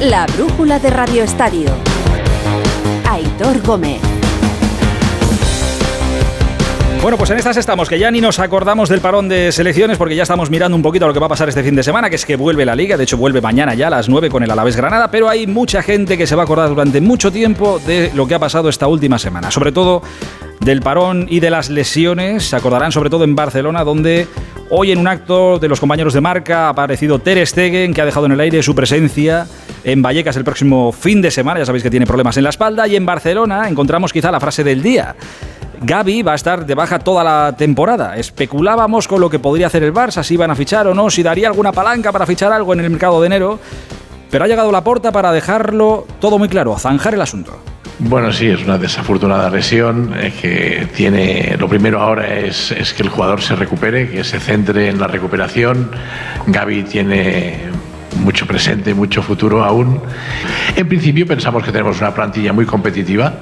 La brújula de Radio Estadio. Aitor Gómez. Bueno, pues en estas estamos, que ya ni nos acordamos del parón de selecciones porque ya estamos mirando un poquito a lo que va a pasar este fin de semana, que es que vuelve la liga, de hecho vuelve mañana ya a las 9 con el Alavés Granada, pero hay mucha gente que se va a acordar durante mucho tiempo de lo que ha pasado esta última semana, sobre todo del parón y de las lesiones, se acordarán sobre todo en Barcelona, donde hoy en un acto de los compañeros de marca ha aparecido Ter Stegen, que ha dejado en el aire su presencia en Vallecas el próximo fin de semana, ya sabéis que tiene problemas en la espalda, y en Barcelona encontramos quizá la frase del día. Gaby va a estar de baja toda la temporada. Especulábamos con lo que podría hacer el Barça, si iban a fichar o no, si daría alguna palanca para fichar algo en el mercado de enero. Pero ha llegado la porta para dejarlo todo muy claro, zanjar el asunto. Bueno, sí, es una desafortunada lesión eh, que tiene. Lo primero ahora es, que el jugador se recupere, que se centre en la recuperación. Gaby tiene mucho presente, mucho futuro aún. En principio pensamos que tenemos una plantilla muy competitiva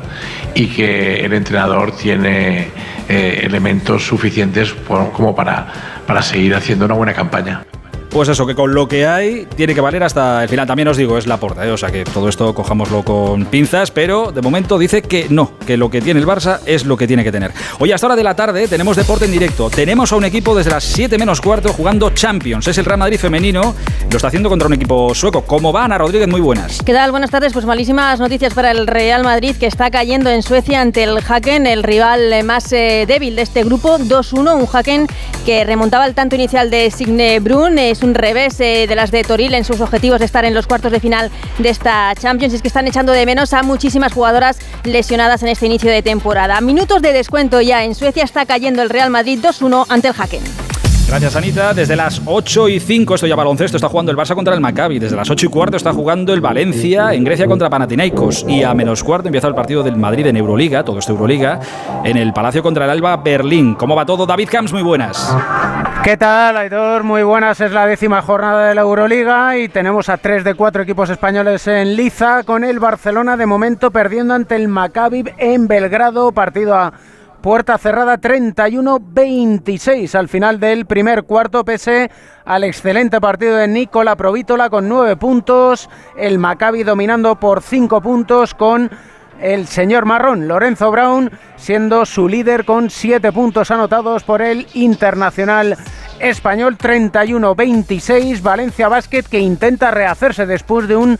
y que el entrenador tiene eh, elementos suficientes como para, para seguir haciendo una buena campaña. Pues eso, que con lo que hay tiene que valer hasta el final. También os digo, es la porta, ¿eh? o sea que todo esto cojámoslo con pinzas, pero de momento dice que no, que lo que tiene el Barça es lo que tiene que tener. Hoy hasta hora de la tarde tenemos deporte en directo. Tenemos a un equipo desde las 7 menos cuarto jugando Champions. Es el Real Madrid femenino, lo está haciendo contra un equipo sueco. ¿Cómo va Ana Rodríguez? Muy buenas. ¿Qué tal? Buenas tardes. Pues malísimas noticias para el Real Madrid que está cayendo en Suecia ante el Haken, el rival más eh, débil de este grupo. 2-1, un Haken que remontaba el tanto inicial de Signe Brun. Es un revés eh, de las de Toril en sus objetivos de estar en los cuartos de final de esta Champions. Es que están echando de menos a muchísimas jugadoras lesionadas en este inicio de temporada. Minutos de descuento ya. En Suecia está cayendo el Real Madrid 2-1 ante el Haken. Gracias, Anita. Desde las 8 y 5, esto ya baloncesto, está jugando el Barça contra el Maccabi. Desde las 8 y cuarto está jugando el Valencia en Grecia contra Panathinaikos. Y a menos cuarto empieza el partido del Madrid en Euroliga, todo esto Euroliga, en el Palacio contra el Alba Berlín. ¿Cómo va todo? David Camps, muy buenas. ¿Qué tal, Aitor? Muy buenas. Es la décima jornada de la Euroliga y tenemos a tres de cuatro equipos españoles en liza, con el Barcelona de momento perdiendo ante el Maccabi en Belgrado, partido a Puerta cerrada 31-26 al final del primer cuarto, pese al excelente partido de Nicola Provítola con nueve puntos. El Maccabi dominando por cinco puntos con el señor marrón Lorenzo Brown siendo su líder con siete puntos anotados por el internacional español 31-26 Valencia Basket que intenta rehacerse después de un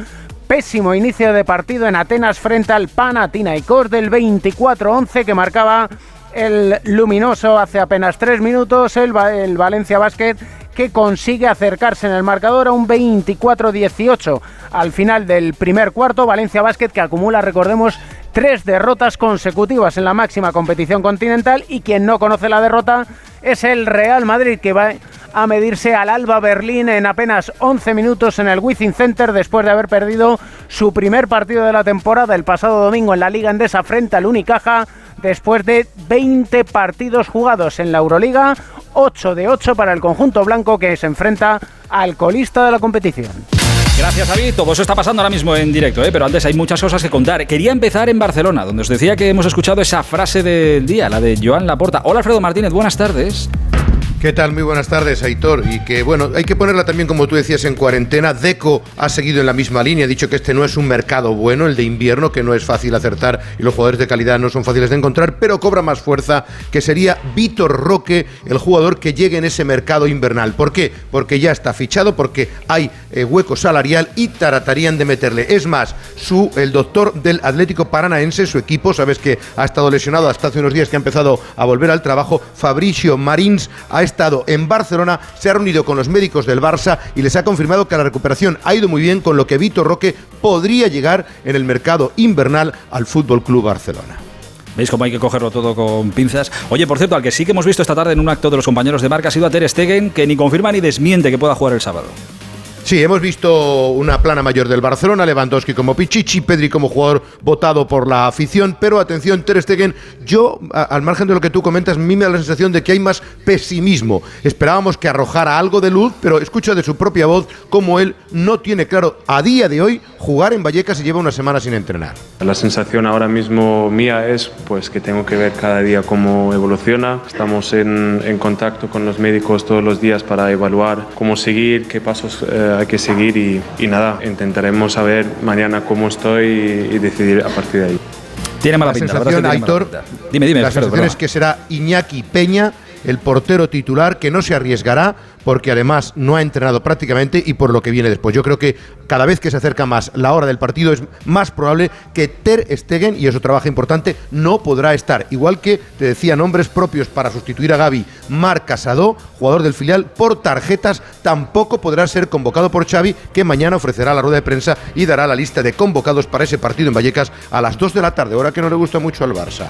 pésimo inicio de partido en Atenas frente al Panathinaikos del 24-11 que marcaba el luminoso hace apenas tres minutos el, Valencia Basket que consigue acercarse en el marcador a un 24-18 al final del primer cuarto. Valencia Basket que acumula, recordemos, tres derrotas consecutivas en la máxima competición continental y quien no conoce la derrota es el Real Madrid que va a medirse al Alba Berlín en apenas 11 minutos en el Wizzing Center después de haber perdido su primer partido de la temporada el pasado domingo en la Liga Endesa frente al Unicaja después de 20 partidos jugados en la Euroliga, 8 de 8 para el conjunto blanco que se enfrenta al colista de la competición. Gracias, David. Todo eso está pasando ahora mismo en directo, ¿eh? pero antes hay muchas cosas que contar. Quería empezar en Barcelona, donde os decía que hemos escuchado esa frase del día, la de Joan Laporta. Hola, Alfredo Martínez, buenas tardes. ¿Qué tal? Muy buenas tardes, Aitor. Y que, bueno, hay que ponerla también, como tú decías, en cuarentena. Deco ha seguido en la misma línea, ha dicho que este no es un mercado bueno, el de invierno, que no es fácil acertar y los jugadores de calidad no son fáciles de encontrar, pero cobra más fuerza, que sería Víctor Roque, el jugador que llegue en ese mercado invernal. ¿Por qué? Porque ya está fichado, porque hay eh, hueco salarial y tratarían de meterle. Es más, su, el doctor del Atlético Paranaense, su equipo, sabes que ha estado lesionado hasta hace unos días que ha empezado a volver al trabajo, Fabricio Marins, ha estado en Barcelona, se ha reunido con los médicos del Barça y les ha confirmado que la recuperación ha ido muy bien, con lo que Víctor Roque podría llegar en el mercado invernal al Fútbol Club Barcelona. ¿Veis cómo hay que cogerlo todo con pinzas? Oye, por cierto, al que sí que hemos visto esta tarde en un acto de los compañeros de marca ha sido a Ter Stegen, que ni confirma ni desmiente que pueda jugar el sábado. Sí, hemos visto una plana mayor del Barcelona, Lewandowski como Pichichi, Pedri como jugador votado por la afición, pero atención, Ter Stegen, yo, al margen de lo que tú comentas, a mí me da la sensación de que hay más pesimismo. Esperábamos que arrojara algo de luz, pero escucho de su propia voz como él no tiene claro a día de hoy jugar en Vallecas y lleva una semana sin entrenar. La sensación ahora mismo mía es pues que tengo que ver cada día cómo evoluciona. Estamos en, en contacto con los médicos todos los días para evaluar cómo seguir, qué pasos... Eh, hay que seguir y, y nada, intentaremos saber mañana cómo estoy y, y decidir a partir de ahí. Tiene mala La pinta. la sensación, mala pinta. Dime, dime. la sensación es que será Iñaki Peña el portero titular que no se arriesgará porque además no ha entrenado prácticamente y por lo que viene después. Yo creo que cada vez que se acerca más la hora del partido es más probable que Ter Stegen, y eso trabaja importante, no podrá estar. Igual que te decía nombres propios para sustituir a Gaby, Marc Casado, jugador del filial, por tarjetas, tampoco podrá ser convocado por Xavi, que mañana ofrecerá la rueda de prensa y dará la lista de convocados para ese partido en Vallecas a las 2 de la tarde, hora que no le gusta mucho al Barça.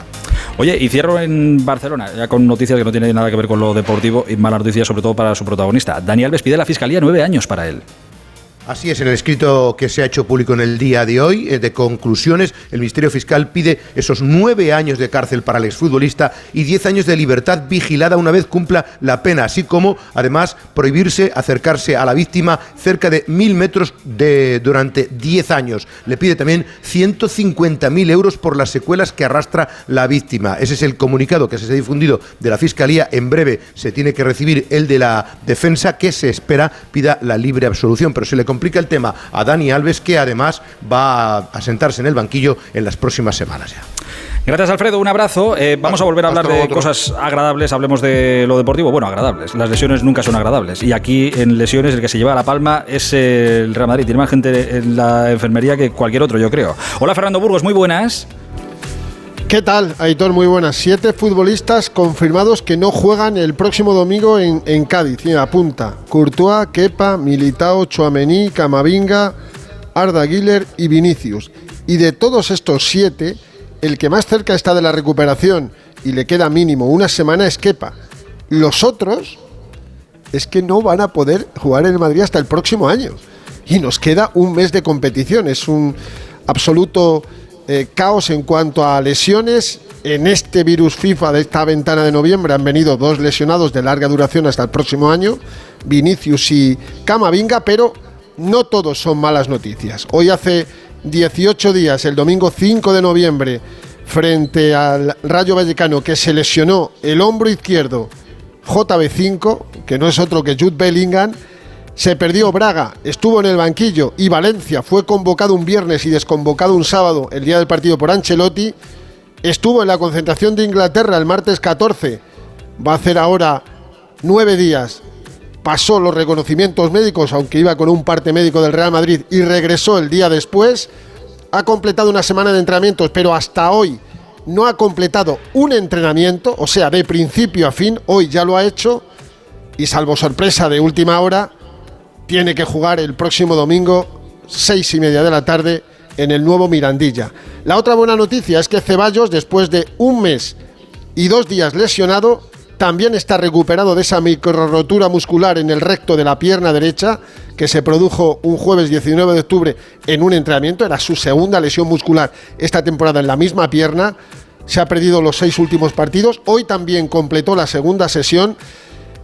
Oye, y cierro en Barcelona, ya con noticias que no tienen nada que ver con lo deportivo y malas noticias sobre todo para su protagonista. Dani Alves pide a la Fiscalía nueve años para él. Así es, en el escrito que se ha hecho público en el día de hoy, eh, de conclusiones, el Ministerio Fiscal pide esos nueve años de cárcel para el exfutbolista y diez años de libertad vigilada una vez cumpla la pena, así como, además, prohibirse acercarse a la víctima cerca de mil metros de, durante diez años. Le pide también 150.000 euros por las secuelas que arrastra la víctima. Ese es el comunicado que se ha difundido de la Fiscalía. En breve se tiene que recibir el de la defensa, que se espera pida la libre absolución, pero se le complica el tema a Dani Alves, que además va a sentarse en el banquillo en las próximas semanas ya. Gracias, Alfredo. Un abrazo. Eh, vamos a volver a hablar de otro. cosas agradables. Hablemos de lo deportivo. Bueno, agradables. Las lesiones nunca son agradables. Y aquí en lesiones el que se lleva la palma es el Real Madrid. Tiene más gente en la enfermería que cualquier otro, yo creo. Hola, Fernando Burgos. Muy buenas. ¿Qué tal, Aitor? Muy buenas. Siete futbolistas confirmados que no juegan el próximo domingo en, en Cádiz. Mira, apunta. Courtois, Kepa, Militao, Chouameni, Camavinga, Arda Güler y Vinicius. Y de todos estos siete, el que más cerca está de la recuperación y le queda mínimo una semana es Kepa. Los otros es que no van a poder jugar en Madrid hasta el próximo año. Y nos queda un mes de competición. Es un absoluto eh, caos en cuanto a lesiones. En este virus FIFA de esta ventana de noviembre han venido dos lesionados de larga duración hasta el próximo año, Vinicius y Camavinga, pero no todos son malas noticias. Hoy hace 18 días, el domingo 5 de noviembre, frente al Rayo Vallecano, que se lesionó el hombro izquierdo JB5, que no es otro que Jude Bellingham, se perdió Braga, estuvo en el banquillo y Valencia fue convocado un viernes y desconvocado un sábado, el día del partido por Ancelotti. Estuvo en la concentración de Inglaterra el martes 14, va a hacer ahora nueve días. Pasó los reconocimientos médicos, aunque iba con un parte médico del Real Madrid, y regresó el día después. Ha completado una semana de entrenamientos, pero hasta hoy no ha completado un entrenamiento, o sea, de principio a fin. Hoy ya lo ha hecho y salvo sorpresa de última hora, tiene que jugar el próximo domingo, seis y media de la tarde, en el nuevo Mirandilla. La otra buena noticia es que Ceballos, después de un mes y dos días lesionado, también está recuperado de esa microrotura muscular en el recto de la pierna derecha que se produjo un jueves 19 de octubre en un entrenamiento. Era su segunda lesión muscular esta temporada en la misma pierna. Se ha perdido los seis últimos partidos. Hoy también completó la segunda sesión,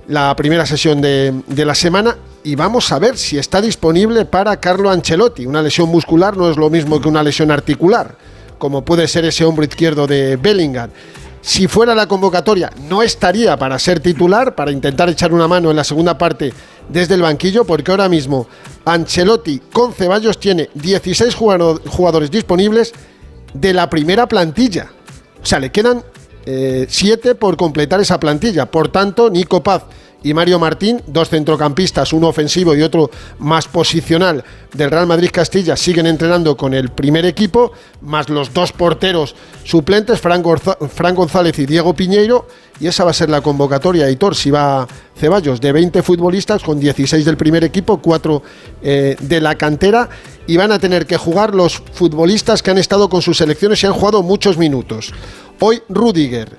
la primera sesión de, de la semana. Y vamos a ver si está disponible para Carlo Ancelotti. Una lesión muscular no es lo mismo que una lesión articular, como puede ser ese hombro izquierdo de Bellingham. Si fuera la convocatoria, no estaría para ser titular, para intentar echar una mano en la segunda parte desde el banquillo, porque ahora mismo Ancelotti con Ceballos tiene 16 jugado- jugadores disponibles de la primera plantilla. O sea, le quedan 7 por completar esa plantilla. Por tanto, Nico Paz y Mario Martín, dos centrocampistas, uno ofensivo y otro más posicional del Real Madrid Castilla, siguen entrenando con el primer equipo, más los dos porteros suplentes, Fran, González y Diego Piñeiro, y esa va a ser la convocatoria, Hitor, si va Ceballos, de 20 futbolistas, con 16 del primer equipo, 4 de la cantera, y van a tener que jugar los futbolistas que han estado con sus selecciones y han jugado muchos minutos. Hoy Rudiger,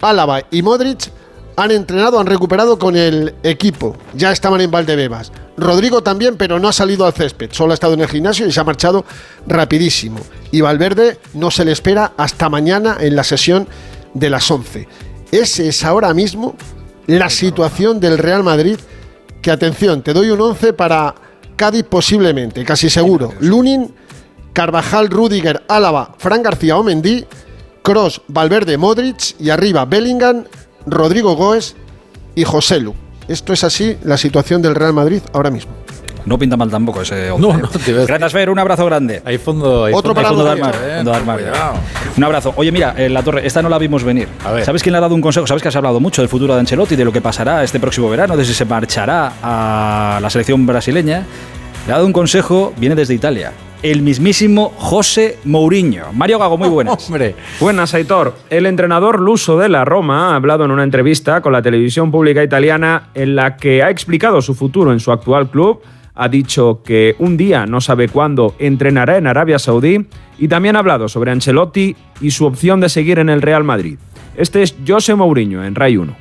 Álava y Modric han entrenado, han recuperado con el equipo. Ya estaban en Valdebebas. Rodrigo también, pero no ha salido al césped. Solo ha estado en el gimnasio y se ha marchado rapidísimo. Y Valverde no se le espera hasta mañana en la sesión de las 11. Ese es ahora mismo la situación del Real Madrid. Que atención, te doy un 11 para Cádiz posiblemente, casi seguro. Lunin, Carvajal, Rudiger, Álava, Fran García Omendí, Cross, Valverde, Modric y arriba Bellingham, Rodrigo Goes y José Lu. Esto es así la situación del Real Madrid ahora mismo. No pinta mal tampoco ese 11. No, no, decir. Gracias, Fer, un abrazo grande. Hay fondo. Hay Otro fondo, para Fondo de armario, eh, fondo de armario. cuidado. Un abrazo. Oye, mira, en la torre, esta no la vimos venir. A ver. ¿Sabes quién le ha dado un consejo? ¿Sabes que has hablado mucho del futuro de Ancelotti, de lo que pasará este próximo verano, de si se marchará a la selección brasileña? Le ha dado un consejo, viene desde Italia. El mismísimo José Mourinho. Mario Gago, muy buenas. Hombre, Buenas, Aitor. El entrenador luso de la Roma ha hablado en una entrevista con la televisión pública italiana en la que ha explicado su futuro en su actual club. Ha dicho que un día, no sabe cuándo, entrenará en Arabia Saudí y también ha hablado sobre Ancelotti y su opción de seguir en el Real Madrid. Este es José Mourinho en Ray 1.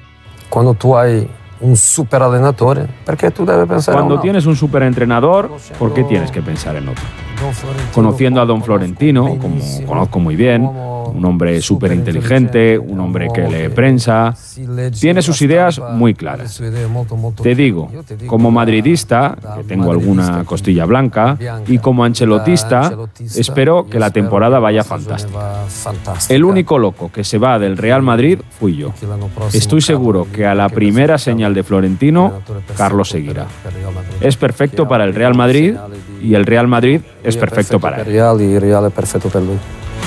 Quando tu hai un super allenatore, perché tu devi pensare Cuando tienes un superentrenador, ¿por qué tienes que pensar en otro? Conociendo a Don Florentino, como conozco muy bien, un hombre súper inteligente, un hombre que lee prensa, tiene sus ideas muy claras. Te digo, como madridista, que tengo alguna costilla blanca, y como ancelotista, espero que la temporada vaya fantástica. El único loco que se va del Real Madrid fui yo. Estoy seguro que a la primera señal de Florentino, Carlos seguirá. Es perfecto para el Real Madrid y el Real Madrid es perfecto para él.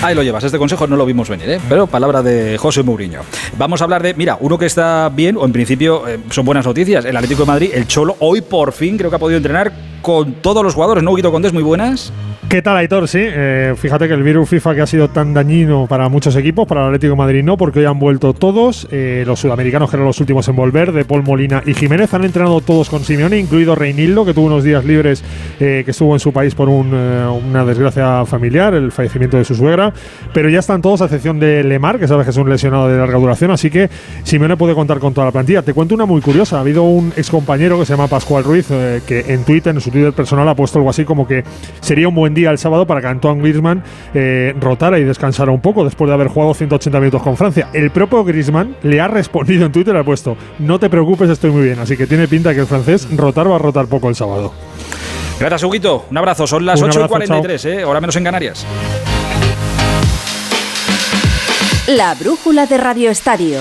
Ahí lo llevas, este consejo no lo vimos venir, ¿eh? pero palabra de José Mourinho. Vamos a hablar de, mira, uno que está bien, o en principio eh, son buenas noticias, el Atlético de Madrid, el Cholo, hoy por fin creo que ha podido entrenar con todos los jugadores, ¿no, Guido Condés? Muy buenas. ¿Qué tal, Aitor? Sí, eh, fíjate que el virus FIFA que ha sido tan dañino para muchos equipos, para el Atlético de Madrid no, porque hoy han vuelto todos, eh, los sudamericanos que eran los últimos en volver, de Paul Molina y Jiménez, han entrenado todos con Simeone, incluido Reinildo, que tuvo unos días libres, eh, que estuvo en su país por un, eh, una desgracia familiar, el fallecimiento de su suegra, pero ya están todos, a excepción de Lemar, que sabes que es un lesionado de larga duración, así que Simeone puede contar con toda la plantilla. Te cuento una muy curiosa, ha habido un excompañero que se llama Pascual Ruiz, eh, que en Twitter, en su Twitter personal, ha puesto algo así como que sería un buen día el sábado para que Antoine Griezmann eh, rotara y descansara un poco después de haber jugado 180 minutos con Francia. El propio Griezmann le ha respondido en Twitter, ha puesto, no te preocupes, estoy muy bien. Así que tiene pinta que el francés rotar va a rotar poco el sábado. Gracias, Huguito. Un abrazo, son las Un 8 y abrazo, 43, ¿eh? hora menos en Canarias. La brújula de Radio Estadio.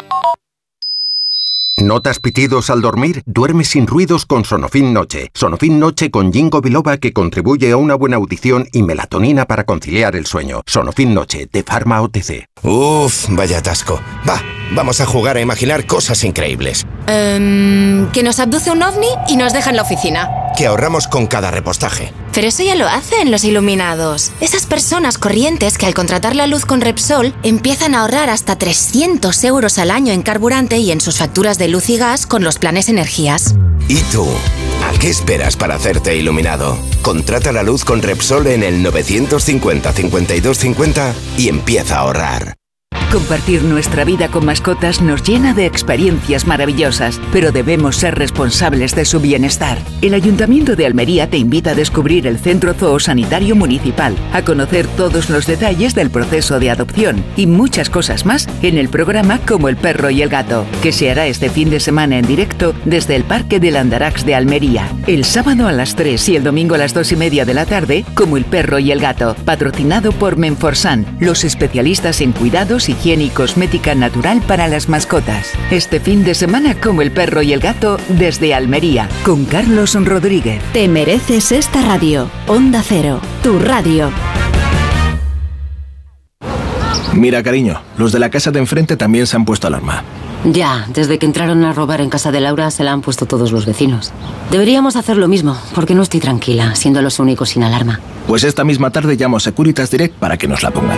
¿Notas pitidos al dormir? Duerme sin ruidos con Sonofin Noche. Sonofin Noche con Jingo Biloba que contribuye a una buena audición y melatonina para conciliar el sueño. Sonofin Noche de Pharma OTC. Uf, vaya atasco. Va, vamos a jugar a imaginar cosas increíbles. Em, que nos abduce un ovni y nos deja en la oficina. Que ahorramos con cada repostaje. Pero eso ya lo hacen los iluminados. Esas personas corrientes que al contratar la luz con Repsol empiezan a ahorrar hasta 300 euros al año en carburante y en sus facturas de luz y gas con los planes energías. ¿Y tú? ¿A qué esperas para hacerte iluminado? Contrata la luz con Repsol en el 950 52 50 y empieza a ahorrar. Compartir nuestra vida con mascotas nos llena de experiencias maravillosas, pero debemos ser responsables de su bienestar. El Ayuntamiento de Almería te invita a descubrir el Centro Zoosanitario Municipal, a conocer todos los detalles del proceso de adopción y muchas cosas más en el programa Como el perro y el gato, que se hará este fin de semana en directo desde el Parque del Andarax de Almería. El sábado a las 3 y el domingo a las 2 y media de la tarde, Como el perro y el gato, patrocinado por Menforsan, los especialistas en cuidados higiene y cosmética natural para las mascotas. Este fin de semana como el perro y el gato desde Almería, con Carlos Rodríguez. Te mereces esta radio. Onda Cero, tu radio. Mira, cariño, los de la casa de enfrente también se han puesto alarma. Ya, desde que entraron a robar en casa de Laura se la han puesto todos los vecinos. Deberíamos hacer lo mismo, porque no estoy tranquila, siendo los únicos sin alarma. Pues esta misma tarde llamo a Securitas Direct para que nos la pongan.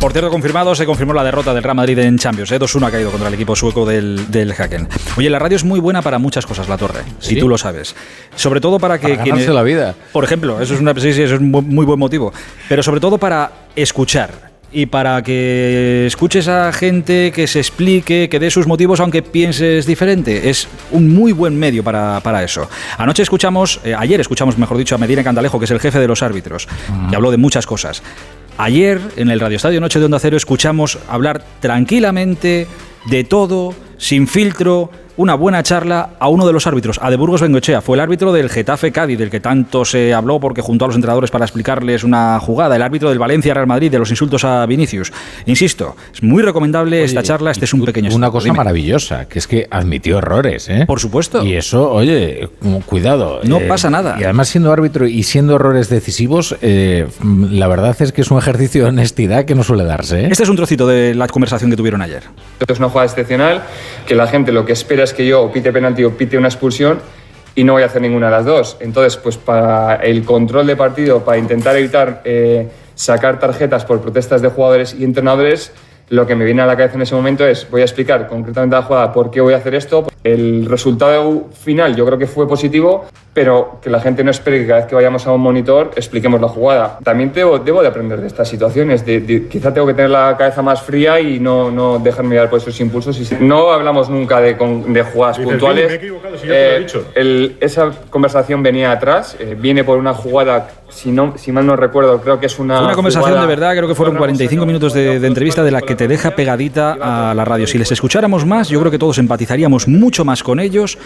Por cierto, confirmado, se confirmó la derrota del Real Madrid en Champions. ¿eh? 2-1 ha caído contra el equipo sueco del, del Haken. Oye, la radio es muy buena para muchas cosas, La Torre, si ¿Sí? tú lo sabes. Sobre todo para que... Para ganarse la vida. Por ejemplo, eso es, una, sí, sí, eso es un muy buen motivo. Pero sobre todo para escuchar. Y para que escuches a gente que se explique, que dé sus motivos, aunque pienses diferente. Es un muy buen medio para, para eso. Anoche escuchamos, eh, ayer escuchamos, mejor dicho, a Medina Candalejo, que es el jefe de los árbitros, y habló de muchas cosas. Ayer, en el Radio Estadio Noche de Onda Cero, escuchamos hablar tranquilamente de todo, sin filtro, una buena charla a uno de los árbitros, a De Burgos Bengochea. Fue el árbitro del Getafe Cádiz, del que tanto se habló porque juntó a los entrenadores para explicarles una jugada. El árbitro del Valencia Real Madrid, de los insultos a Vinicius. Insisto, es muy recomendable esta charla. Este es un pequeño Una cosa Dime. maravillosa, que es que admitió errores, ¿eh? Por supuesto. Y eso, oye, cu- cuidado. No eh, pasa nada. Y además siendo árbitro y siendo errores decisivos, eh, la verdad es que es un ejercicio de honestidad que no suele darse, ¿eh? Este es un trocito de la conversación que tuvieron ayer. Esto es una jugada excepcional, que la gente lo que espera es que yo o pite penalti o pite una expulsión y no voy a hacer ninguna de las dos. Entonces, pues para el control de partido, para intentar evitar eh, sacar tarjetas por protestas de jugadores y entrenadores, lo que me viene a la cabeza en ese momento es, voy a explicar concretamente a la jugada por qué voy a hacer esto. El resultado final yo creo que fue positivo, pero que la gente no espere que cada vez que vayamos a un monitor expliquemos la jugada. También debo, debo de aprender de estas situaciones, de, de- quizá tengo que tener la cabeza más fría y no, no dejarme llevar por esos impulsos. Y no hablamos nunca de, con- de jugadas Dices, puntuales. "Billy, me he equivocado, si ya te lo he Eh, dicho". el- esa conversación venía atrás, eh, viene por una jugada, si, no, si mal no recuerdo, creo que es una... Fue una conversación jugada- de verdad, creo que fueron 45 minutos de, de entrevista de la que te deja pegadita a la radio. Si les escucháramos más, yo creo que todos empatizaríamos mucho más con ellos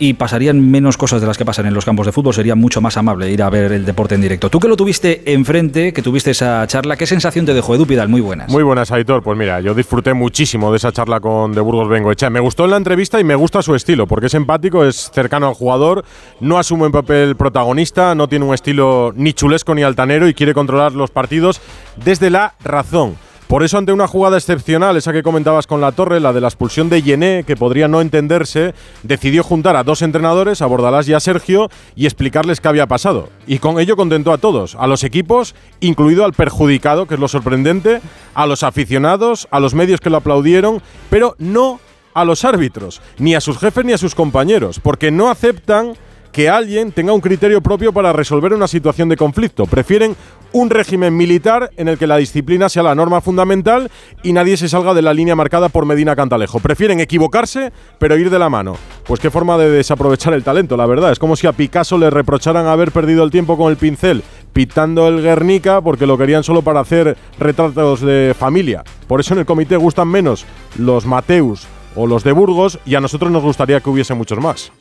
y pasarían menos cosas de las que pasan en los campos de fútbol. Sería mucho más amable ir a ver el deporte en directo. Tú que lo tuviste enfrente, que tuviste esa charla, ¿qué sensación te dejó Edu Pidal? Muy buenas. Muy buenas, Aitor. Pues mira, yo disfruté muchísimo de esa charla con De Burgos Bengoechea. Me gustó en la entrevista y me gusta su estilo, porque es empático, es cercano al jugador, no asume un papel protagonista, no tiene un estilo ni chulesco ni altanero y quiere controlar los partidos desde la razón. Por eso, ante una jugada excepcional, esa que comentabas con la torre, la de la expulsión de Yené, que podría no entenderse, decidió juntar a dos entrenadores, a Bordalás y a Sergio, y explicarles qué había pasado. Y con ello contentó a todos, a los equipos, incluido al perjudicado, que es lo sorprendente, a los aficionados, a los medios que lo aplaudieron, pero no a los árbitros, ni a sus jefes ni a sus compañeros, porque no aceptan que alguien tenga un criterio propio para resolver una situación de conflicto. Prefieren un régimen militar en el que la disciplina sea la norma fundamental y nadie se salga de la línea marcada por Medina Cantalejo. Prefieren equivocarse, pero ir de la mano. Pues qué forma de desaprovechar el talento, la verdad. Es como si a Picasso le reprocharan haber perdido el tiempo con el pincel pitando el Guernica porque lo querían solo para hacer retratos de familia. Por eso en el comité gustan menos los Mateus o los de Burgos y a nosotros nos gustaría que hubiese muchos más.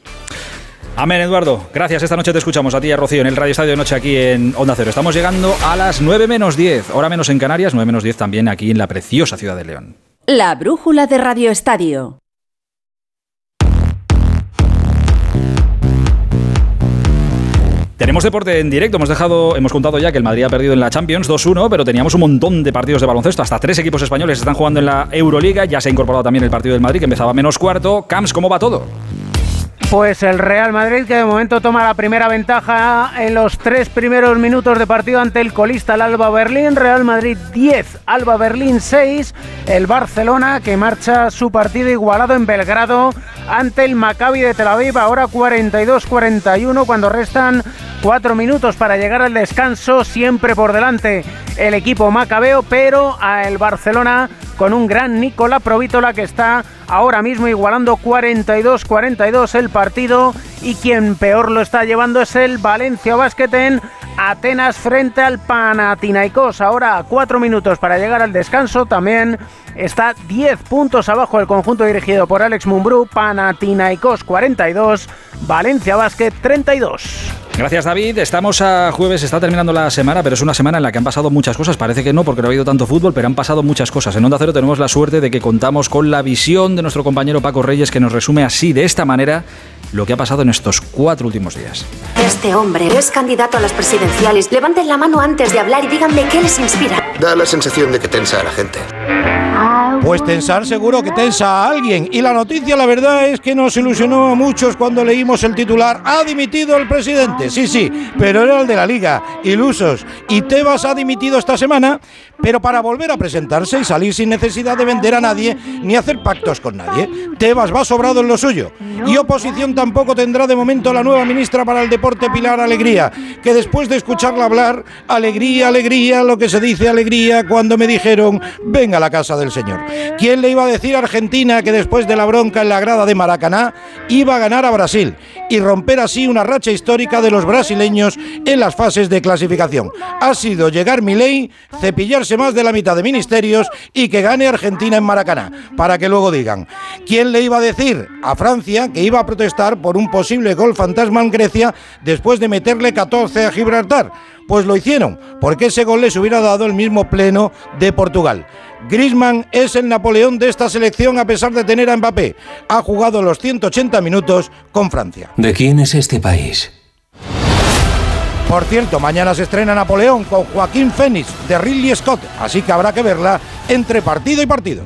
Amén, Eduardo. Gracias. Esta noche te escuchamos a ti y a Rocío en el Radio Estadio de Noche aquí en Onda Cero. Estamos llegando a las 9 menos 10, hora menos en Canarias, 9 menos 10 también aquí en la preciosa ciudad de León. La brújula de Radio Estadio. Tenemos deporte en directo, hemos dejado, hemos contado ya que el Madrid ha perdido en la Champions 2-1, pero teníamos un montón de partidos de baloncesto, hasta tres equipos españoles están jugando en la Euroliga, ya se ha incorporado también el partido del Madrid que empezaba menos cuarto. Camps, ¿cómo va todo? Pues el Real Madrid que de momento toma la primera ventaja en los tres primeros minutos de partido ante el colista el Alba Berlín. Real Madrid 10, Alba Berlín 6. El Barcelona que marcha su partido igualado en Belgrado ante el Maccabi de Tel Aviv. Ahora 42-41 cuando restan cuatro minutos para llegar al descanso. Siempre por delante el equipo macabeo, pero a el Barcelona con un gran Nicola Provítola que está ahora mismo igualando 42-42 el partido y quien peor lo está llevando es el Valencia Basket en Atenas frente al Panathinaikos. Ahora cuatro minutos para llegar al descanso también está 10 puntos abajo el conjunto dirigido por Alex Mumbrú, Panathinaikos 42, Valencia Basket 32. Gracias David, estamos a jueves, está terminando la semana, pero es una semana en la que han pasado muchas cosas, parece que no porque no ha habido tanto fútbol, pero han pasado muchas cosas. En Onda Cero tenemos la suerte de que contamos con la visión de nuestro compañero Paco Reyes que nos resume así, de esta manera, lo que ha pasado en estos cuatro últimos días. Este hombre es candidato a las presidenciales. Levanten la mano antes de hablar y díganme qué les inspira. Da la sensación de que tensa a la gente. Pues tensar seguro que tensa a alguien. Y la noticia, la verdad, es que nos ilusionó a muchos cuando leímos el titular. Ha dimitido el presidente. Sí, sí, pero era el de la liga. Ilusos. Y Tebas ha dimitido esta semana, pero para volver a presentarse y salir sin necesidad de vender a nadie ni hacer pactos con nadie. Tebas va sobrado en lo suyo. Y oposición tampoco tendrá de momento la nueva ministra para el deporte Pilar Alegría, que después de escucharla hablar, alegría, alegría, lo que se dice alegría cuando me dijeron, venga a la casa del señor. ¿Quién le iba a decir a Argentina que después de la bronca en la grada de Maracaná iba a ganar a Brasil y romper así una racha histórica de los brasileños en las fases de clasificación? Ha sido llegar mi ley, más de la mitad de ministerios y que gane Argentina en Maracaná, para que luego digan, ¿quién le iba a decir a Francia que iba a protestar por un posible gol fantasma en Grecia después de meterle 14 a Gibraltar? Pues lo hicieron, porque ese gol les hubiera dado el mismo pleno de Portugal. Griezmann es el Napoleón de esta selección a pesar de tener a Mbappé. Ha jugado los 180 minutos con Francia. ¿De quién es este país? Por cierto, mañana se estrena Napoleón con Joaquín Fénix de Ridley Scott, así que habrá que verla entre partido y partido.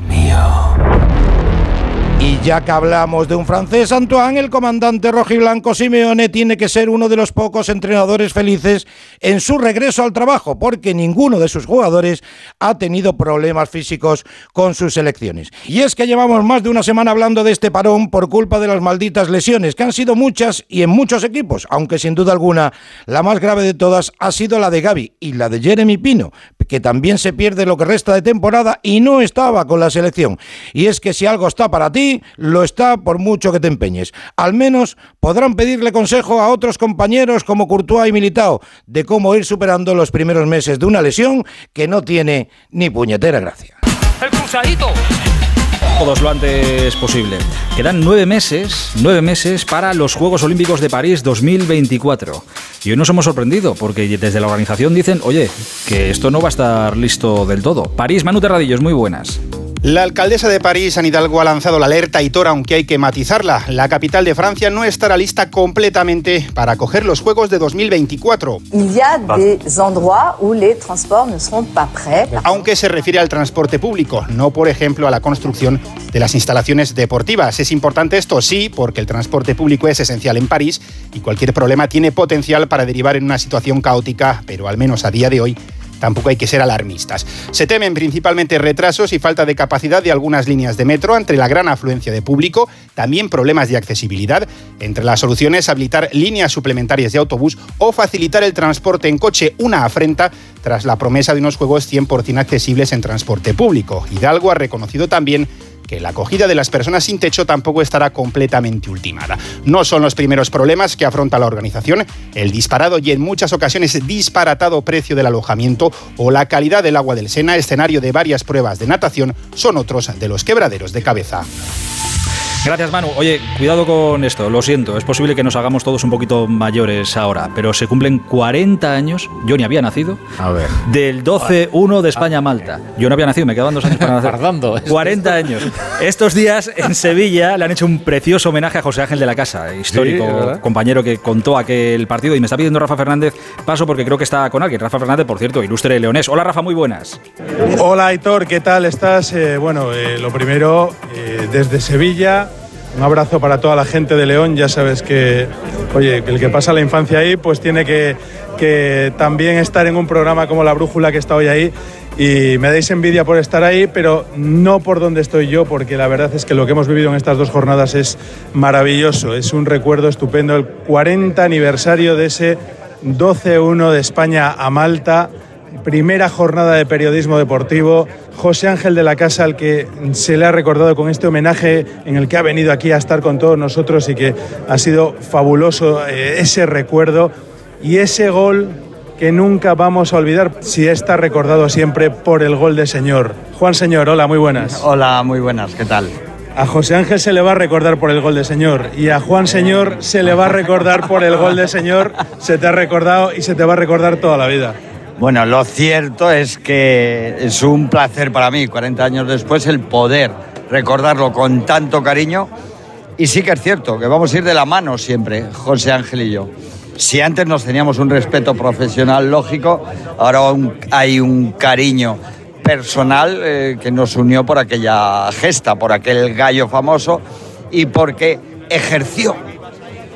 Y ya que hablamos de un francés, Antoine, el comandante rojiblanco Simeone tiene que ser uno de los pocos entrenadores felices en su regreso al trabajo, porque ninguno de sus jugadores ha tenido problemas físicos con sus selecciones. Y es que llevamos más de una semana hablando de este parón por culpa de las malditas lesiones, que han sido muchas y en muchos equipos, aunque sin duda alguna la más grave de todas ha sido la de Gaby y la de Jeremy Pino, que también se pierde lo que resta de temporada y no estaba con la selección. Y es que si algo está para ti, lo está por mucho que te empeñes. Al menos podrán pedirle consejo a otros compañeros como Courtois y Militao de cómo ir superando los primeros meses de una lesión que no tiene ni puñetera gracia. El cruzadito todos lo antes posible. Quedan nueve meses, nueve meses para los Juegos Olímpicos de París 2024. Y hoy nos hemos sorprendido porque desde la organización dicen, oye, que esto no va a estar listo del todo. París, Manu Terradillos, muy buenas. La alcaldesa de París, Anne Hidalgo, ha lanzado la alerta y Tora, aunque hay que matizarla. La capital de Francia no estará lista completamente para acoger los Juegos de 2024. Il y a des endroits où les transports ne seront pas prêts. Aunque se refiere al transporte público, no por ejemplo a la construcción de las instalaciones deportivas. Es importante esto, sí, porque el transporte público es esencial en París y cualquier problema tiene potencial para derivar en una situación caótica, pero al menos a día de hoy tampoco hay que ser alarmistas. Se temen principalmente retrasos y falta de capacidad de algunas líneas de metro ante la gran afluencia de público, también problemas de accesibilidad. Entre las soluciones, habilitar líneas suplementarias de autobús o facilitar el transporte en coche, una afrenta tras la promesa de unos juegos 100% accesibles en transporte público. Hidalgo ha reconocido también que la acogida de las personas sin techo tampoco estará completamente ultimada. No son los primeros problemas que afronta la organización. El disparado y en muchas ocasiones disparatado precio del alojamiento o la calidad del agua del Sena, escenario de varias pruebas de natación, son otros de los quebraderos de cabeza. Gracias, Manu. Oye, cuidado con esto, lo siento. Es posible que nos hagamos todos un poquito mayores ahora, pero se cumplen 40 años. Yo ni había nacido. A ver. Del 12-1 de España-Malta. Yo no había nacido, me quedaban dos años para nacer. Tardando. 40 años. Estos días en Sevilla le han hecho un precioso homenaje a José Ángel de la Casa, histórico compañero que contó aquel partido. Y me está pidiendo Rafa Fernández paso porque creo que está con alguien. Rafa Fernández, por cierto, ilustre leonés. Hola, Rafa, muy buenas. Hola Aitor, ¿qué tal estás? Eh, bueno, eh, lo primero, eh, desde Sevilla, un abrazo para toda la gente de León. Ya sabes que, oye, el que pasa la infancia ahí, pues tiene que, que también estar en un programa como La Brújula que está hoy ahí. Y me dais envidia por estar ahí, pero no por donde estoy yo, porque la verdad es que lo que hemos vivido en estas dos jornadas es maravilloso. Es un recuerdo estupendo. El 40 aniversario de ese 12-1 de España a Malta primera jornada de periodismo deportivo. José Ángel de la Casa, al que se le ha recordado con este homenaje en el que ha venido aquí a estar con todos nosotros y que ha sido fabuloso eh, ese recuerdo y ese gol que nunca vamos a olvidar si está recordado siempre por el gol de Señor. Juan Señor, hola, muy buenas. Hola, muy buenas, ¿qué tal? A José Ángel se le va a recordar por el gol de señor y a Juan Señor se le va a recordar por el gol de señor. Se te ha recordado y se te va a recordar toda la vida. Bueno, lo cierto es que es un placer para mí, 40 años después, el poder recordarlo con tanto cariño. Y sí que es cierto que vamos a ir de la mano siempre, José Ángel y yo. Si antes nos teníamos un respeto profesional lógico, ahora hay un cariño personal eh, que nos unió por aquella gesta, por aquel gallo famoso y porque ejerció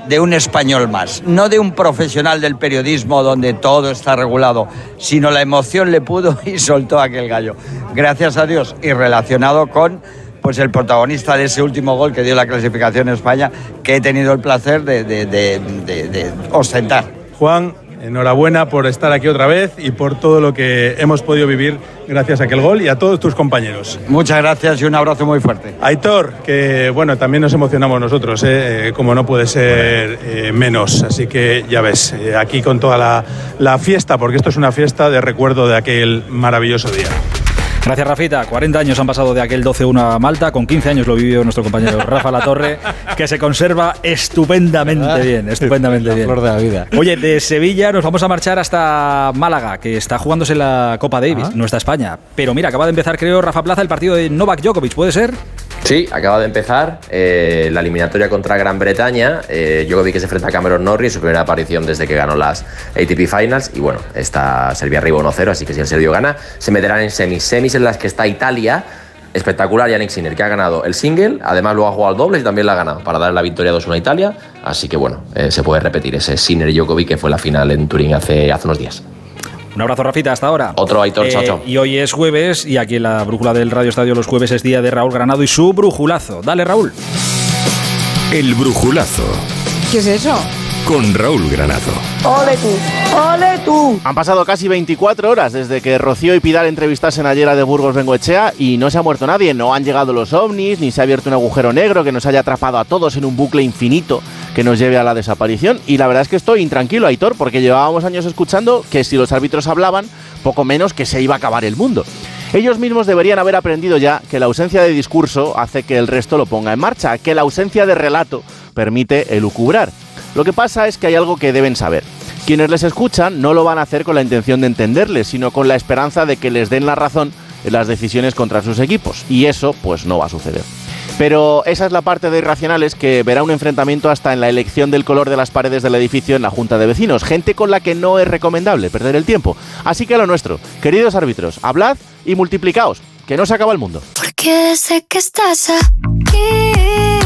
de un español más, no de un profesional del periodismo donde todo está regulado, sino la emoción le pudo y soltó aquel gallo. Gracias a Dios y relacionado con pues el protagonista de ese último gol que dio la clasificación en España, que he tenido el placer de, de ostentar. Juan, enhorabuena por estar aquí otra vez y por todo lo que hemos podido vivir gracias a aquel gol y a todos tus compañeros. Muchas gracias y un abrazo muy fuerte. Aitor, que bueno, también nos emocionamos nosotros, ¿eh? Eh, como no puede ser eh, menos. Así que ya ves, aquí con toda la, la fiesta, porque esto es una fiesta de recuerdo de aquel maravilloso día. Gracias, Rafita. 40 años han pasado de aquel 12-1 a Malta. Con 15 años lo vivió nuestro compañero Rafa Latorre, que se conserva estupendamente bien. Estupendamente bien. Flor de la vida. Oye, de Sevilla nos vamos a marchar hasta Málaga, que está jugándose la Copa Davis, Ah. no está España. Pero mira, acaba de empezar, creo, Rafa Plaza, el partido de Novak Djokovic, ¿puede ser? Sí, acaba de empezar eh, la eliminatoria contra Gran Bretaña. Eh, Djokovic que se enfrenta a Cameron Norrie, su primera aparición desde que ganó las ATP Finals. Y bueno, está Serbia arriba 1-0, así que si el serbio gana, se meterán en semis. Semis en las que está Italia. Espectacular Yannick Sinner, que ha ganado el single, además luego ha jugado al doble y también la ha ganado para dar la victoria 2-1 a Italia. Así que bueno, eh, se puede repetir ese Sinner Djokovic que fue la final en Turín hace, hace unos días. Un abrazo, Rafita, hasta ahora. Otro Aitor, Eh, chao, chao. Y hoy es jueves, y aquí en la brújula del Radio Estadio los jueves es día de Raúl Granado y su brujulazo. Dale, Raúl. El brujulazo ¿Qué es eso? con Raúl Granado. ¡Ole tú! ¡Ole tú! Han pasado casi 24 horas desde que Rocío y Pidal entrevistasen ayer a de Burgos Bengoechea y no se ha muerto nadie. No han llegado los ovnis, ni se ha abierto un agujero negro que nos haya atrapado a todos en un bucle infinito que nos lleve a la desaparición. Y la verdad es que estoy intranquilo, Aitor, porque llevábamos años escuchando que si los árbitros hablaban, poco menos que se iba a acabar el mundo. Ellos mismos deberían haber aprendido ya que la ausencia de discurso hace que el resto lo ponga en marcha, que la ausencia de relato permite elucubrar. Lo que pasa es que hay algo que deben saber. Quienes les escuchan no lo van a hacer con la intención de entenderles, sino con la esperanza de que les den la razón en las decisiones contra sus equipos. Y eso, pues, no va a suceder. Pero esa es la parte de Irracionales que verá un enfrentamiento hasta en la elección del color de las paredes del edificio en la Junta de Vecinos. Gente con la que no es recomendable perder el tiempo. Así que a lo nuestro, queridos árbitros, hablad y multiplicaos, que no se acaba el mundo. Porque sé que estás aquí.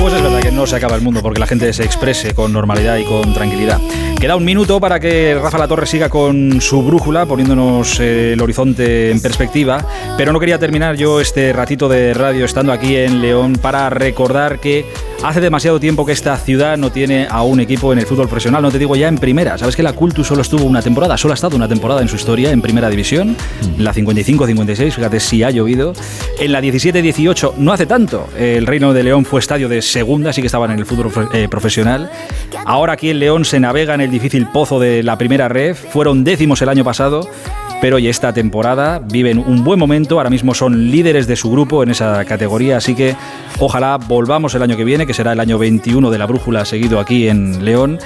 Pues es verdad que no se acaba el mundo porque la gente se exprese con normalidad y con tranquilidad. Queda un minuto para que Rafa La Torre siga con su brújula, poniéndonos eh, el horizonte en perspectiva. Pero no quería terminar yo este ratito de radio estando aquí en León para recordar que hace demasiado tiempo que esta ciudad no tiene a un equipo en el fútbol profesional, no te digo ya en primera. ¿Sabes que la Cultu solo estuvo una temporada? Solo ha estado una temporada en su historia en primera división, en la 55-56, fíjate si ha llovido. En la 17-18, no hace tanto, el Reino de León fue estadio de segunda, sí que estaban en el fútbol eh, profesional. Ahora aquí en León se navega en el difícil pozo de la primera ref, fueron décimos el año pasado. Pero hoy esta temporada viven un buen momento, ahora mismo son líderes de su grupo en esa categoría, así que ojalá volvamos el año que viene, que será el año 21 de la brújula seguido aquí en León,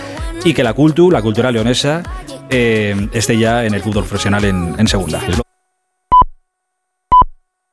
y que la Cultu, la cultura leonesa, eh, esté ya en el fútbol profesional en segunda.